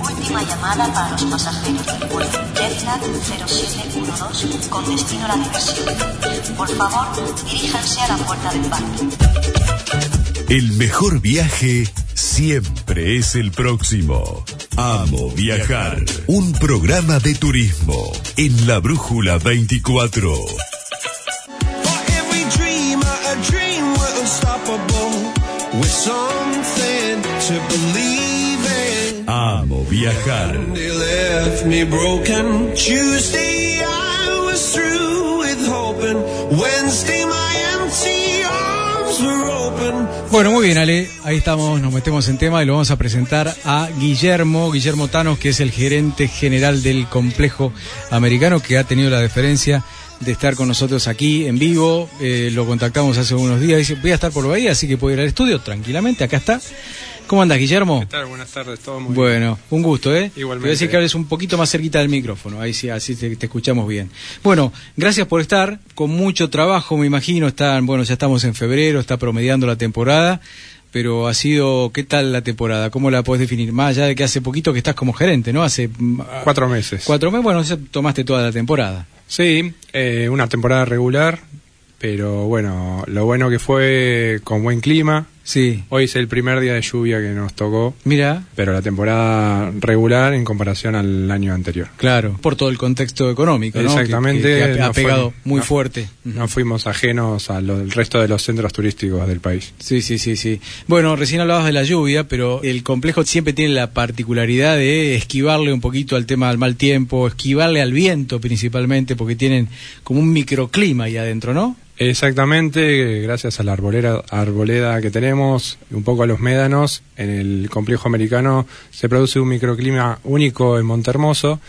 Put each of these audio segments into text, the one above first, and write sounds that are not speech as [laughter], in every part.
Última llamada para los pasajeros del vuelo Jetlag 0712 con destino a la diversión. Por favor, diríjanse a la puerta del parque. El mejor viaje siempre es el próximo. Amo viajar. Un programa de turismo en la Brújula 24. Something to believe in. Amo viajar. They left me broken. Tuesday, I was through with hoping. Wednesday, my empty arms were open. Bueno, muy bien, Ale. Ahí estamos, nos metemos en tema y lo vamos a presentar a Guillermo, Guillermo Tanos, que es el gerente general del complejo americano, que ha tenido la deferencia de estar con nosotros aquí en vivo. Eh, lo contactamos hace unos días. Dice, voy a estar por Bahía, así que puedo ir al estudio tranquilamente. Acá está. ¿Cómo andas, Guillermo? ¿Qué tal? Buenas tardes, todo muy Bueno, un gusto, ¿eh? Igualmente. Te voy a decir que hables un poquito más cerquita del micrófono, ahí sí, así te, te escuchamos bien. Bueno, gracias por estar, con mucho trabajo, me imagino, están, bueno, ya estamos en febrero, está promediando la temporada, pero ha sido, ¿qué tal la temporada? ¿Cómo la podés definir? Más allá de que hace poquito que estás como gerente, ¿no? Hace mm, bien. Cuatro meses. cuatro meses, bueno, tomaste toda la temporada. Sí, eh, una temporada regular, pero bueno, lo bueno que fue con buen clima. Sí, Hoy es el primer día de lluvia que nos tocó, mira, pero la temporada regular en comparación al año anterior. claro, por todo el contexto económico, ¿no? Que- ha, ha no fue- pegado muy no- fuerte. No fuimos ajenos al resto de los centros turísticos del país. Sí, sí, sí, sí. Bueno, recién hablabas de la lluvia, pero el complejo siempre tiene la particularidad de esquivarle un poquito al tema del mal tiempo, esquivarle al viento principalmente, porque tienen como un microclima ahí adentro, ¿no? Exactamente, gracias a la arbolera, arboleda que tenemos, un poco a los médanos, en el complejo americano se produce un microclima único en Montermoso,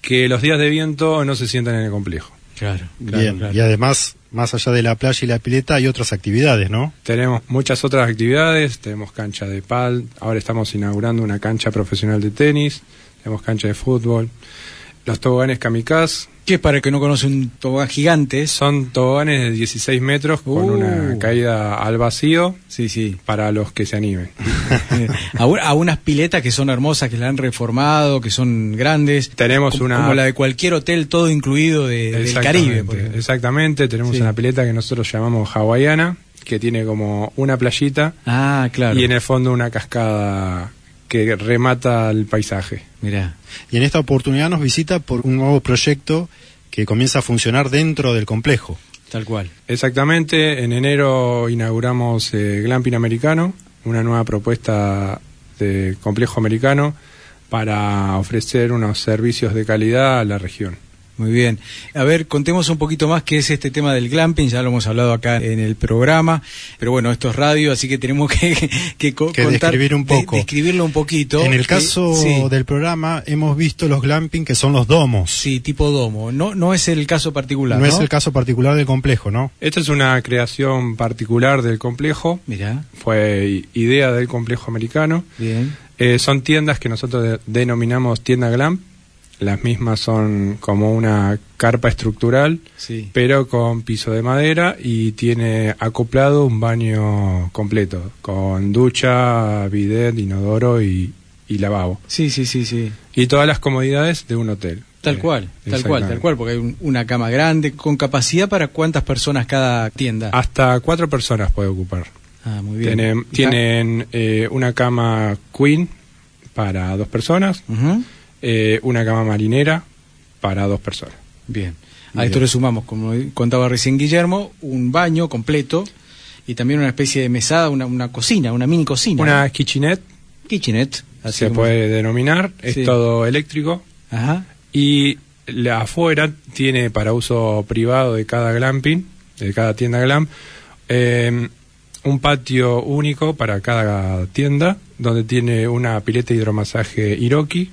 que los días de viento no se sienten en el complejo. Claro, Bien, y además, más allá de la playa y la pileta, hay otras actividades, ¿no? Tenemos muchas otras actividades, tenemos cancha de pal, ahora estamos inaugurando una cancha profesional de tenis, tenemos cancha de fútbol, los toboganes kamikaze, Que para el que no conoce un tobogán gigante son toboganes de 16 metros con Uh. una caída al vacío Sí, sí. para los que se animen. [laughs] a, un- a unas piletas que son hermosas, que la han reformado, que son grandes. Tenemos como, una- Como la de cualquier hotel, todo incluido de- del Caribe. Exactamente, tenemos Sí. una pileta que nosotros llamamos hawaiana, que tiene como una playita Ah, claro. y en el fondo una cascada que remata el paisaje. Mirá. Y en esta oportunidad nos visita por un nuevo proyecto que comienza a funcionar dentro del complejo. Tal cual. Exactamente, en enero inauguramos eh, Glamping Americano, una nueva propuesta de complejo americano para ofrecer unos servicios de calidad a la región. Muy bien. A ver, contemos un poquito más qué es este tema del glamping, ya lo hemos hablado acá en el programa, pero bueno, esto es radio, así que tenemos que, [laughs] que, co- Que contar- describir un de- poco. describirlo un poquito. En el Eh, caso sí, del programa hemos visto los glamping que son los domos. Sí, tipo domo. No, no es el caso particular, no, ¿no? es el caso particular del complejo, ¿no? Esta es una creación particular del complejo, Mira, fue idea del complejo americano. bien. Eh, son tiendas que nosotros de- denominamos tienda glam. Las mismas son como una carpa estructural, Sí. pero con piso de madera y tiene acoplado un baño completo, con ducha, bidet, inodoro y, y lavabo. Sí, sí, sí, sí. Y todas las comodidades de un hotel. Tal Eh, cual, tal cual, tal cual, porque hay un- una cama grande con capacidad para cuántas personas cada tienda. Hasta cuatro personas puede ocupar. Ah, muy bien. Tienen, tienen eh, una cama queen para dos personas. Eh, una cama marinera para dos personas. Bien. A Bien. esto le sumamos, como contaba recién Guillermo, un baño completo y también una especie de mesada, una, una cocina, una mini cocina. Una ¿no? kitchenette kitchenette. así se como- puede denominar, es Sí. todo eléctrico Ajá. y la afuera tiene para uso privado de cada glamping, de cada tienda glam, eh, un patio único para cada tienda donde tiene una pileta de hidromasaje Hiroki,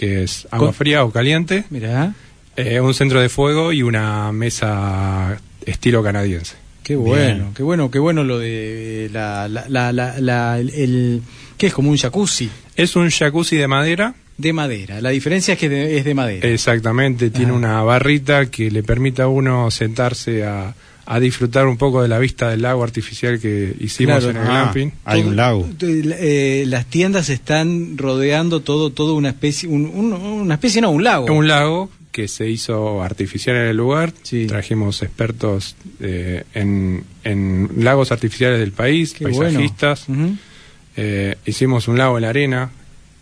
que es agua Con- fría o caliente, Mira, eh, un centro de fuego y una mesa estilo canadiense. qué Bien. bueno, qué bueno, qué bueno lo de la, la, la, el, el- que es como un jacuzzi Es un jacuzzi de madera, de madera. La diferencia es que de- es de madera. exactamente, tiene Ajá. una barrita que le permite a uno sentarse a, a disfrutar un poco de la vista del lago artificial que hicimos Claro. en el Ah, glamping. hay un lago. Eh, las tiendas están rodeando todo, todo una especie, un- un- una especie no, un lago. Un lago que se hizo artificial en el lugar. Sí. Trajimos expertos eh, en, en lagos artificiales del país, Qué bueno. paisajistas. Eh, hicimos un lago en la arena.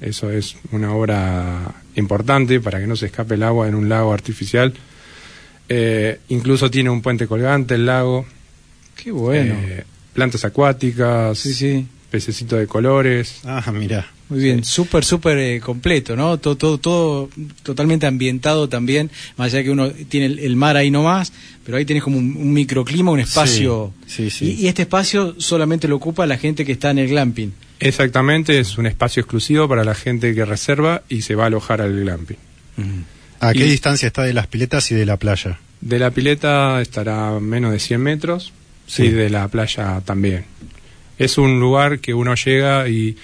Eso es una obra importante para que no se escape el agua en un lago artificial. Eh, incluso tiene un puente colgante el lago. Qué bueno. Eh, plantas acuáticas. sí, sí. Pececitos de colores. Ah, mira. Muy bien, súper, súper eh, completo, ¿no? Todo, todo, todo totalmente ambientado también, más allá que uno tiene el, el mar ahí nomás, pero ahí tenés como un, un microclima, un espacio. Sí, sí, sí. Y, y este espacio solamente lo ocupa la gente que está en el glamping. Exactamente, es un espacio exclusivo para la gente que reserva y se va a alojar al glamping. ¿A qué Y- distancia está de las piletas y de la playa? De la pileta estará a menos de 100 metros Sí. y de la playa también. Es un lugar que uno llega y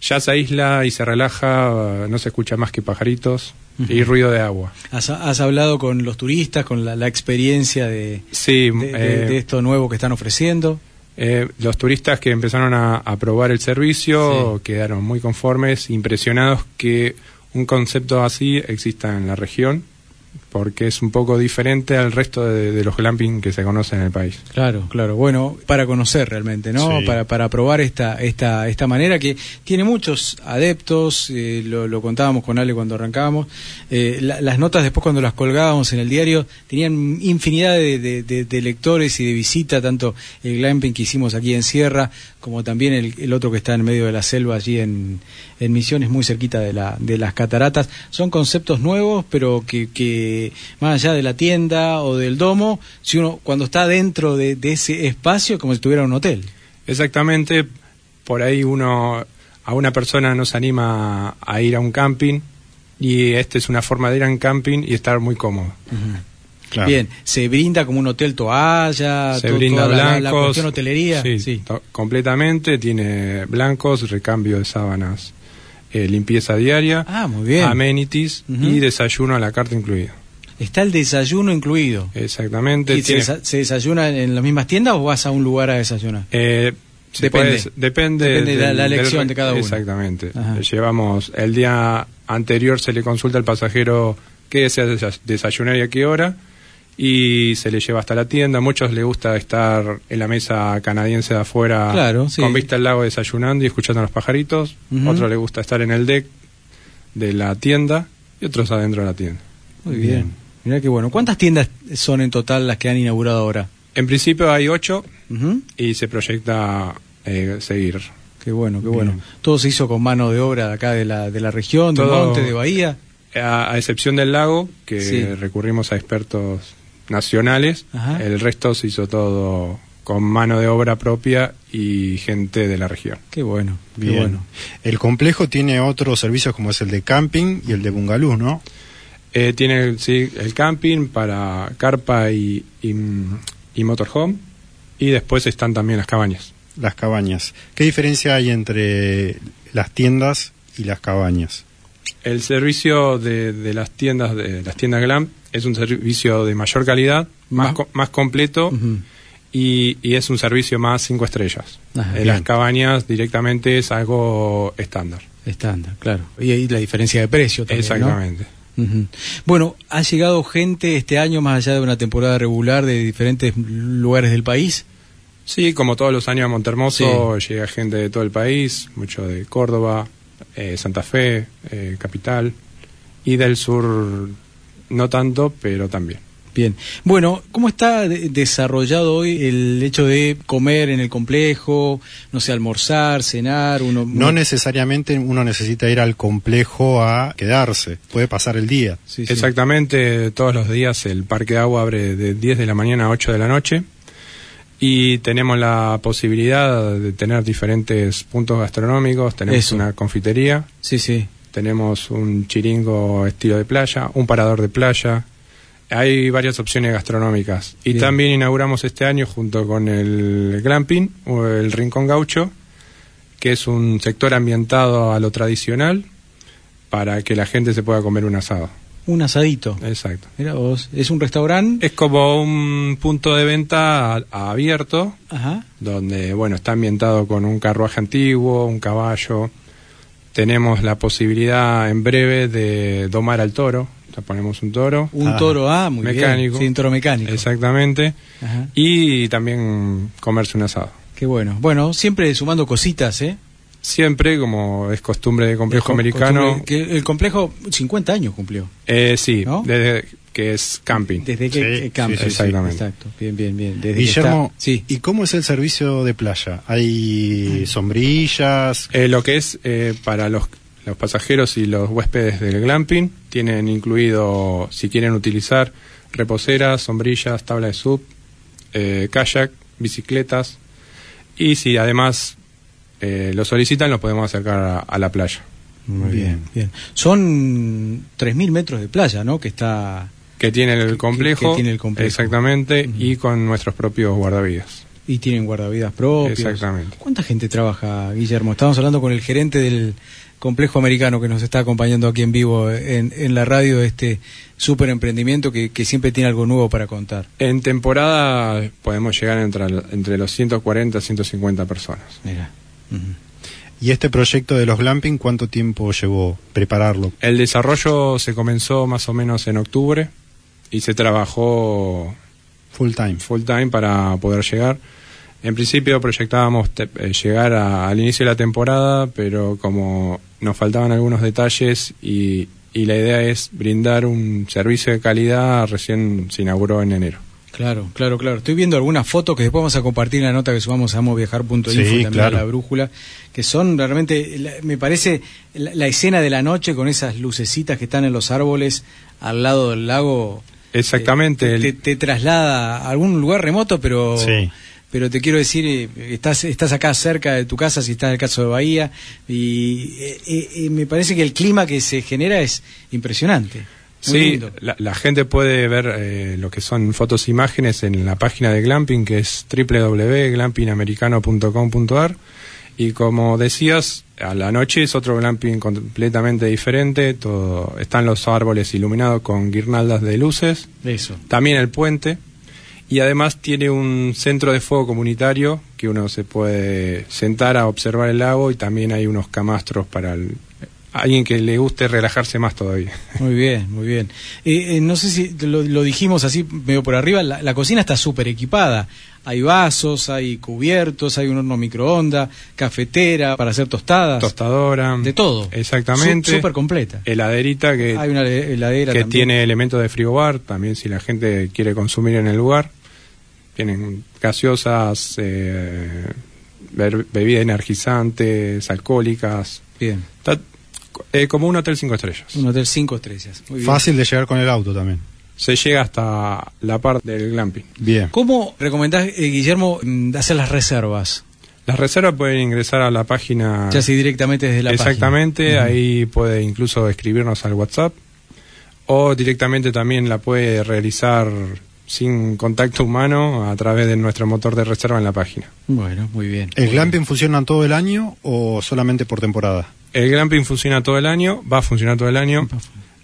ya se aísla y se relaja, no se escucha más que pajaritos y ruido de agua. ¿Has, has hablado con los turistas, con la, la experiencia de, Sí, de, de- eh, de esto nuevo que están ofreciendo? eh, los turistas que empezaron a, a probar el servicio quedaron muy conformes, impresionados que un concepto así exista en la región, porque es un poco diferente al resto de, de los glamping que se conocen en el país. Claro, claro. Bueno, para conocer realmente, ¿no? Sí. Para, para probar esta, esta, esta manera que tiene muchos adeptos, eh, lo, lo contábamos con Ale cuando arrancábamos. Eh, la- las notas después cuando las colgábamos en el diario tenían infinidad de, de- de- de lectores y de visita, tanto el glamping que hicimos aquí en Sierra, como también el, el otro que está en medio de la selva allí en, en Misiones, muy cerquita de, la, de las cataratas. Son conceptos nuevos, pero que, que más allá de la tienda o del domo, si uno cuando está dentro de, de ese espacio, como si estuviera en un hotel. Exactamente, por ahí uno, a una persona no se anima a ir a un camping y esta es una forma de ir a un camping y estar muy cómodo. Claro. Bien, se brinda como un hotel toalla, Se to- brinda toda la- la, blancos. cuestión hotelería. Sí, completamente. Tiene blancos, recambio de sábanas, eh, limpieza diaria, Ah, muy bien. amenities y desayuno a la carta incluido. Está el desayuno incluido. Exactamente. ¿Y se, tiene- desa- se desayuna en las mismas tiendas o vas a un lugar a desayunar? Eh, Depende. depende. Depende de la- elección de cada uno. Exactamente. Ajá. Llevamos el día anterior se le consulta al pasajero qué desea desa- desayunar y a qué hora y se le lleva hasta la tienda. A muchos les gusta estar en la mesa canadiense de afuera Claro, sí. con vista al lago desayunando y escuchando a los pajaritos. Ujú. Otros les gusta estar en el deck de la tienda y otros adentro de la tienda. Muy bien. Mirá qué bueno. ¿Cuántas tiendas son en total las que han inaugurado ahora? En principio hay ocho y se proyecta eh, seguir. Qué bueno, qué Bien. bueno. Todo se hizo con mano de obra de acá de la, de la región, de Todo- Monte, de Bahía. A, a excepción del lago, que Sí. recurrimos a expertos nacionales, Ajá. el resto se hizo todo con mano de obra propia y gente de la región. Qué bueno, qué Bien. bueno. El complejo tiene otros servicios como es el de camping y el de bungalú, ¿no? Eh, tiene sí, el camping para carpa y, y, y motorhome y después están también las cabañas. Las cabañas. ¿Qué diferencia hay entre las tiendas y las cabañas? El servicio de, de las tiendas de las tiendas Glam es un servicio de mayor calidad, más, Más- co- más completo y, y es un servicio más cinco estrellas. Ajá. En Bien. las cabañas directamente es algo estándar. Estándar, claro. Y ahí la diferencia de precio también. ¿no? Bueno, ha llegado gente este año, más allá de una temporada regular, de diferentes lugares del país. Sí, como todos los años a Montermoso llega gente de todo el país, mucho de Córdoba, eh, Santa Fe, eh, capital, y del sur no tanto, pero también. Bien. Bueno, ¿cómo está de- desarrollado hoy el hecho de comer en el complejo, no sé, almorzar, cenar? Uno, No necesariamente uno necesita ir al complejo a quedarse, puede pasar el día. Sí, sí. Exactamente, todos los días el Parque de Agua abre de 10 de la mañana a 8 de la noche y tenemos la posibilidad de tener diferentes puntos gastronómicos, tenemos Eso. una confitería, Sí, sí. tenemos un chiringo estilo de playa, un parador de playa. Hay varias opciones gastronómicas. Y Bien. también inauguramos este año junto con el glamping, o el Rincón Gaucho, que es un sector ambientado a lo tradicional para que la gente se pueda comer un asado. Un asadito. Exacto. Mira vos, es un restaurante. Es como un punto de venta a- a abierto, Ajá. donde, bueno, está ambientado con un carruaje antiguo, un caballo. Tenemos la posibilidad en breve de domar al toro. Ya ponemos un toro. Un Ah. toro, ah, muy Mecánico. bien. Sí, un toro mecánico. Exactamente. Ajá. Y también comerse un asado. Qué bueno. Bueno, siempre sumando cositas, ¿eh? Siempre, como es costumbre de complejo El americano, costumbre- Que el complejo 50 años cumplió. eh, sí, ¿No? desde que es camping. Desde que Sí, sí, exactamente. Exacto. Bien, bien, bien. Desde que Guillermo, está- Sí. ¿y cómo es el servicio de playa? ¿Hay sombrillas? Eh, lo que es eh, para los, los pasajeros y los huéspedes del glamping, tienen incluido, si quieren utilizar, reposeras, sombrillas, tabla de sub, eh, kayak, bicicletas. Y si además eh, lo solicitan, lo podemos acercar a, a la playa. Muy bien. bien. Son 3.000 metros de playa, ¿no? Que está... Que tiene el complejo. que tiene el complejo. Exactamente, y con nuestros propios guardavidas. Y tienen guardavidas propios. Exactamente. ¿Cuánta gente trabaja, Guillermo? Estamos hablando con el gerente del complejo americano que nos está acompañando aquí en vivo en, en la radio este super emprendimiento que, que siempre tiene algo nuevo para contar. En temporada podemos llegar entre, entre los 140 y 150 personas. Mira. ¿Y este proyecto de los glamping cuánto tiempo llevó prepararlo? El desarrollo se comenzó más o menos en octubre y se trabajó Full time. full time para poder llegar. En principio proyectábamos te- eh, llegar a- al inicio de la temporada, pero como nos faltaban algunos detalles y, y la idea es brindar un servicio de calidad, recién se inauguró en enero. Claro, claro, claro. Estoy viendo algunas fotos que después vamos a compartir en la nota que subamos a amoviajar.info Sí, y también claro. a la brújula, que son realmente, me parece, la, la escena de la noche con esas lucecitas que están en los árboles al lado del lago. Exactamente, eh, el- te, te traslada a algún lugar remoto, pero Sí. Pero te quiero decir, eh, estás, estás acá cerca de tu casa, si estás en el caso de Bahía, y eh, eh, eh, me parece que el clima que se genera es impresionante. Muy Sí, lindo. la, la gente puede ver eh, lo que son fotos e imágenes en la página de Glamping, que es www.glampingamericano.com.ar. Y como decías, a la noche es otro glamping completamente diferente. Todo, están los árboles iluminados con guirnaldas de luces. Eso. También el puente. Y además tiene un centro de fuego comunitario que uno se puede sentar a observar el lago y también hay unos camastros para el- alguien que le guste relajarse más todavía. Muy bien, muy bien. Eh, eh, no sé si lo, dijimos así medio por arriba, la, la cocina está súper equipada. Hay vasos, hay cubiertos, hay un horno microondas, cafetera para hacer tostadas. tostadora. De todo. Exactamente. Súper completa. Heladerita que, Hay una he- heladera que también. tiene elementos de frigobar, también si la gente quiere consumir en el lugar. Tienen gaseosas, eh, bebidas energizantes, alcohólicas. Bien. Está eh, como un hotel cinco estrellas. Un hotel cinco estrellas. Muy bien. Fácil de llegar con el auto también. Se llega hasta la parte del glamping. Bien. ¿Cómo recomendás, eh, Guillermo, mm, hacer las reservas? Las reservas pueden ingresar a la página. Ya sea directamente desde la Exactamente, página. Ujú. ahí puede incluso escribirnos al WhatsApp o directamente también la puede realizar sin contacto humano a través de nuestro motor de reserva en la página. Bueno, muy bien. ¿El glamping funciona todo el año o solamente por temporada? El glamping funciona todo el año, va a funcionar todo el año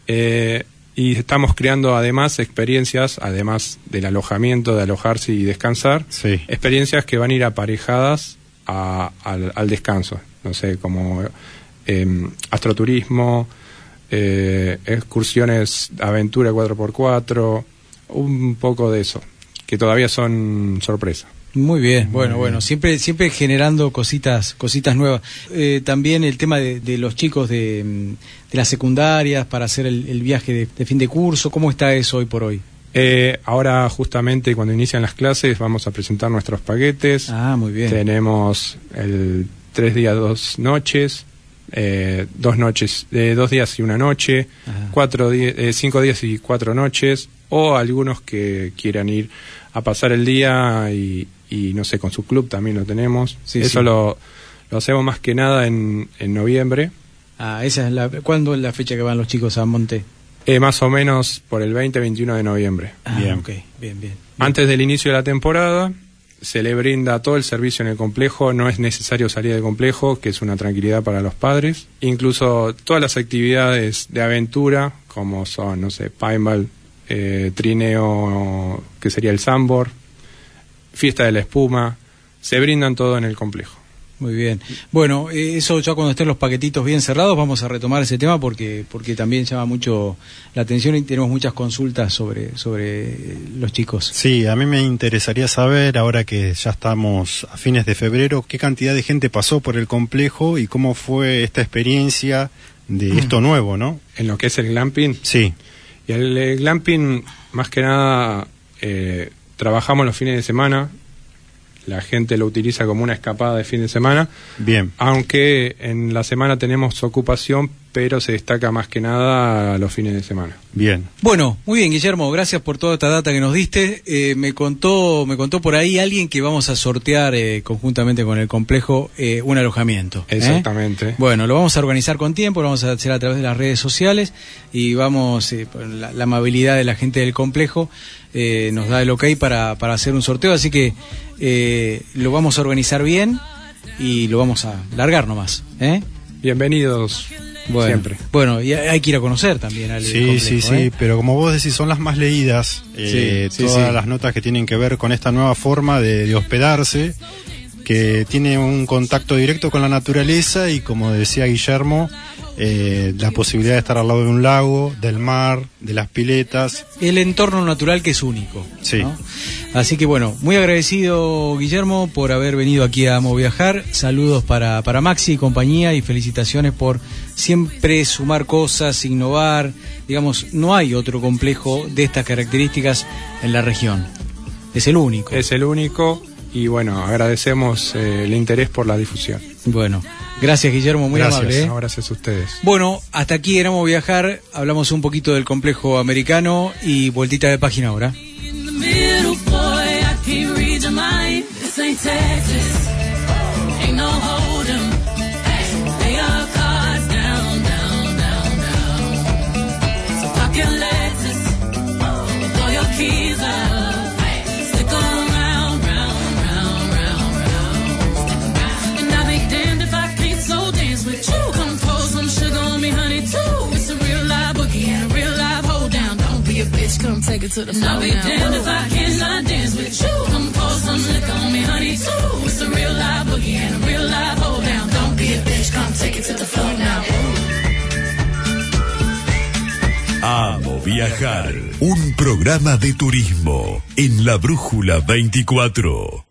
eh, y estamos creando además experiencias, además del alojamiento, de alojarse y descansar, Sí. experiencias que van a ir aparejadas a- al, al descanso, no sé, como eh, astroturismo, eh, excursiones aventura 4x4, un poco de eso, que todavía son sorpresa. Muy bien, bueno, bueno, siempre siempre generando cositas cositas nuevas. Eh, también el tema de, de los chicos de, mm, de las secundarias para hacer el, el viaje de, de fin de curso, ¿cómo está eso hoy por hoy? Eh, ahora justamente cuando inician las clases vamos a presentar nuestros paquetes. Ah, muy bien. Tenemos el tres días, dos noches, eh, dos noches, eh, dos días y una noche, Ajá. cuatro eh, cinco días y cuatro noches, o algunos que quieran ir a pasar el día y, y no sé, con su club también lo tenemos. Sí, Eso sí. Lo, lo hacemos más que nada en, en noviembre, Ah, esa es la ¿cuándo es la fecha que van los chicos a Monte? eh, más o menos por el 20-21 de noviembre. Ah, Bien. ok, bien, bien. Antes del inicio de la temporada se le brinda todo el servicio en el complejo, no es necesario salir del complejo, que es una tranquilidad para los padres. Incluso todas las actividades de aventura, como son, no sé, paintball, eh, trineo, que sería el sambor, fiesta de la espuma, se brindan todo en el complejo. Muy bien. Bueno, eh, eso ya cuando estén los paquetitos bien cerrados vamos a retomar ese tema porque porque también llama mucho la atención y tenemos muchas consultas sobre sobre los chicos. Sí, a mí me interesaría saber, ahora que ya estamos a fines de febrero, qué cantidad de gente pasó por el complejo y cómo fue esta experiencia de esto nuevo, ¿no? En lo que es el glamping, Sí, Y el, eh, glamping, más que nada, eh, trabajamos los fines de semana. La gente lo utiliza como una escapada de fin de semana. bien. Aunque en la semana tenemos ocupación, pero se destaca más que nada los fines de semana. Bien. Bueno, muy bien, Guillermo, gracias por toda esta data que nos diste. Eh, me contó me contó por ahí alguien que vamos a sortear eh, conjuntamente con el complejo eh, un alojamiento. ¿eh? Exactamente. Bueno, lo vamos a organizar con tiempo, lo vamos a hacer a través de las redes sociales y vamos, eh, la, la amabilidad de la gente del complejo eh, nos da el ok para, para hacer un sorteo, así que eh, lo vamos a organizar bien y lo vamos a largar nomás. ¿eh? Bienvenidos Bueno, siempre. Bueno, y hay que ir a conocer también al Sí, complejo, sí, sí, ¿eh? pero como vos decís, son las más leídas, eh, Sí, todas sí. las notas que tienen que ver con esta nueva forma de, de hospedarse, que tiene un contacto directo con la naturaleza y como decía Guillermo, eh, la posibilidad de estar al lado de un lago, del mar, de las piletas. el entorno natural que es único. Sí. ¿no? Así que bueno, muy agradecido Guillermo por haber venido aquí a Amo Viajar. Saludos para, para Maxi y compañía y felicitaciones por siempre sumar cosas, innovar. Digamos, no hay otro complejo de estas características en la región. Es el único. Es el único y bueno, agradecemos eh, el interés por la difusión. Bueno, gracias Guillermo, muy Gracias. amable. ¿eh? No, gracias a ustedes. Bueno, hasta aquí en Amo Viajar. Hablamos un poquito del complejo americano y vueltita de página ahora. Take it to the floor. I'll be damned if I cannot dance with you. Come pour some liquor on me, honey, too. It's a real live boogie and a real live hold down. Don't be a bitch, come take it to the floor now. Amo Viajar, un programa de turismo en la Brújula 24.